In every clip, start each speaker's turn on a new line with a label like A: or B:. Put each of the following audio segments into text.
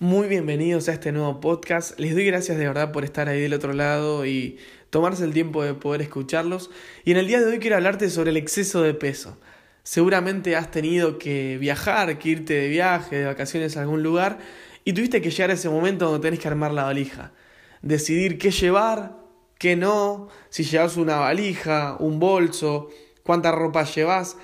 A: Muy bienvenidos a este nuevo podcast. Les doy gracias de verdad por estar ahí del otro lado y tomarse el tiempo de poder escucharlos. Y en el día de hoy quiero hablarte sobre el exceso de peso. Seguramente has tenido que viajar, que irte de viaje, de vacaciones a algún lugar y tuviste que llegar a ese momento donde tenés que armar la valija. Decidir qué llevar, qué no, si llevas una valija, un bolso, cuánta ropa llevas.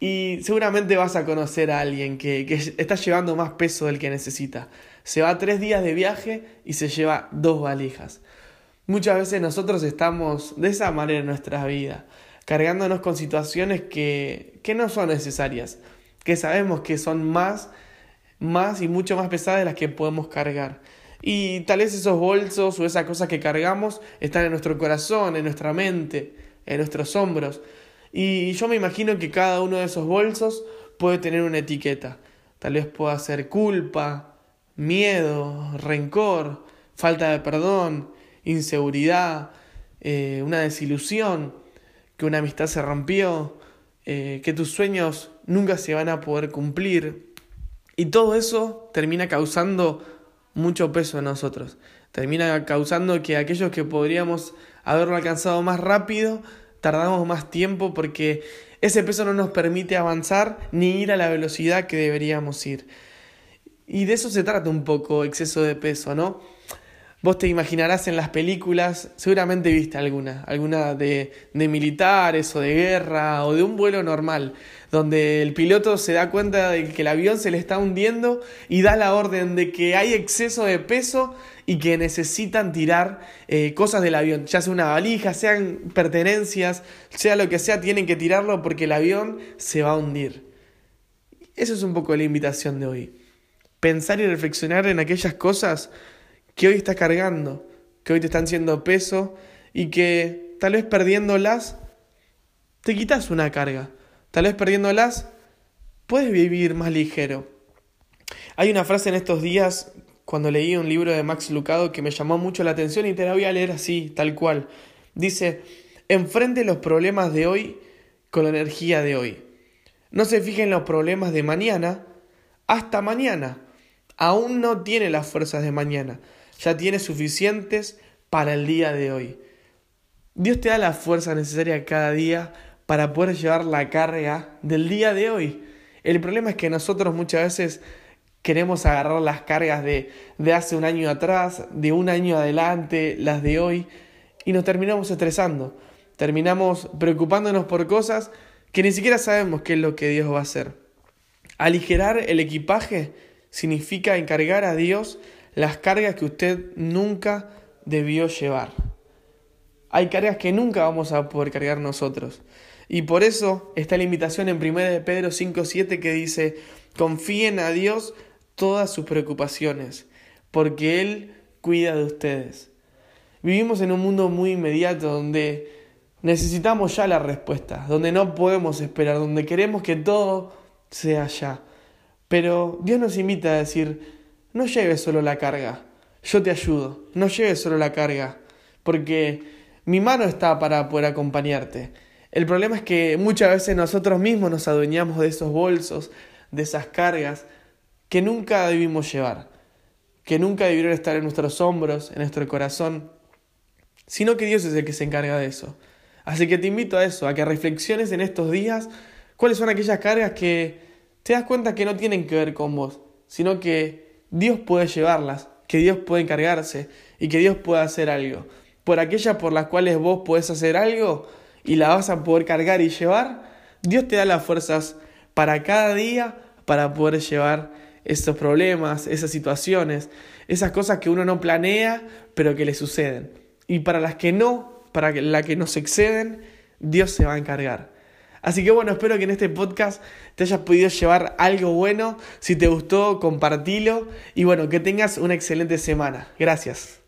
A: Y seguramente vas a conocer a alguien que, que está llevando más peso del que necesita se va tres días de viaje y se lleva dos valijas. Muchas veces nosotros estamos de esa manera en nuestra vida, cargándonos con situaciones que, que no son necesarias, que sabemos que son más, más y mucho más pesadas de las que podemos cargar. Y tal vez esos bolsos o esas cosas que cargamos están en nuestro corazón, en nuestra mente, en nuestros hombros. Y yo me imagino que cada uno de esos bolsos puede tener una etiqueta. Tal vez pueda ser culpa, miedo, rencor, falta de perdón, inseguridad, eh, una desilusión, que una amistad se rompió, eh, que tus sueños nunca se van a poder cumplir. Y todo eso termina causando mucho peso en nosotros. Termina causando que aquellos que podríamos haberlo alcanzado más rápido, tardamos más tiempo porque ese peso no nos permite avanzar ni ir a la velocidad que deberíamos ir. Y de eso se trata un poco exceso de peso, ¿no? Vos te imaginarás en las películas, seguramente viste alguna, alguna de, de, militares o de guerra o de un vuelo normal, donde el piloto se da cuenta de que el avión se le está hundiendo y da la orden de que hay exceso de peso y que necesitan tirar eh, cosas del avión, ya sea una valija, sean pertenencias, sea lo que sea, tienen que tirarlo porque el avión se va a hundir. Eso es un poco la invitación de hoy pensar y reflexionar en aquellas cosas que hoy estás cargando, que hoy te están siendo peso y que tal vez perdiéndolas te quitas una carga. Tal vez perdiéndolas puedes vivir más ligero. Hay una frase en estos días cuando leí un libro de Max Lucado que me llamó mucho la atención y te la voy a leer así, tal cual. Dice, enfrente los problemas de hoy con la energía de hoy. No se fijen en los problemas de mañana, hasta mañana aún no tiene las fuerzas de mañana, ya tiene suficientes para el día de hoy. Dios te da la fuerza necesaria cada día para poder llevar la carga del día de hoy. El problema es que nosotros muchas veces queremos agarrar las cargas de, de hace un año atrás, de un año adelante, las de hoy, y nos terminamos estresando. Terminamos preocupándonos por cosas que ni siquiera sabemos qué es lo que Dios va a hacer. Aligerar el equipaje significa encargar a Dios las cargas que usted nunca debió llevar. Hay cargas que nunca vamos a poder cargar nosotros. Y por eso está la invitación en 1 de Pedro 5.7 que dice, confíen a Dios todas sus preocupaciones, porque Él cuida de ustedes. Vivimos en un mundo muy inmediato donde necesitamos ya la respuesta, donde no podemos esperar, donde queremos que todo sea ya. Pero Dios nos invita a decir, no lleves solo la carga, yo te ayudo, no lleves solo la carga, porque mi mano está para poder acompañarte. El problema es que muchas veces nosotros mismos nos adueñamos de esos bolsos, de esas cargas que nunca debimos llevar, que nunca debieron estar en nuestros hombros, en nuestro corazón, sino que Dios es el que se encarga de eso. Así que te invito a eso, a que reflexiones en estos días cuáles son aquellas cargas que te das cuenta que no tienen que ver con vos, sino que Dios puede llevarlas, que Dios puede encargarse y que Dios puede hacer algo. Por aquellas por las cuales vos podés hacer algo y la vas a poder cargar y llevar, Dios te da las fuerzas para cada día para poder llevar esos problemas, esas situaciones, esas cosas que uno no planea, pero que le suceden. Y para las que no, para las que nos exceden, Dios se va a encargar. Así que bueno, espero que en este podcast te hayas podido llevar algo bueno. Si te gustó, compartilo. Y bueno, que tengas una excelente semana. Gracias.